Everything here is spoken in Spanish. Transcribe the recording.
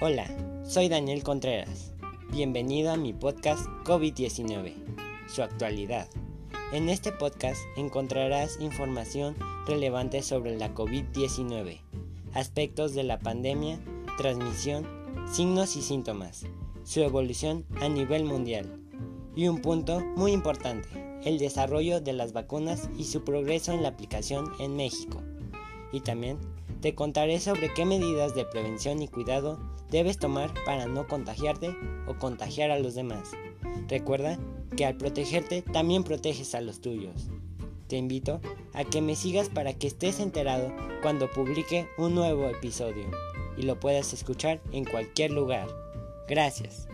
Hola, soy Daniel Contreras. Bienvenido a mi podcast COVID-19, su actualidad. En este podcast encontrarás información relevante sobre la COVID-19, aspectos de la pandemia, transmisión, signos y síntomas, su evolución a nivel mundial y un punto muy importante, el desarrollo de las vacunas y su progreso en la aplicación en México. Y también te contaré sobre qué medidas de prevención y cuidado debes tomar para no contagiarte o contagiar a los demás. Recuerda que al protegerte también proteges a los tuyos. Te invito a que me sigas para que estés enterado cuando publique un nuevo episodio y lo puedas escuchar en cualquier lugar. Gracias.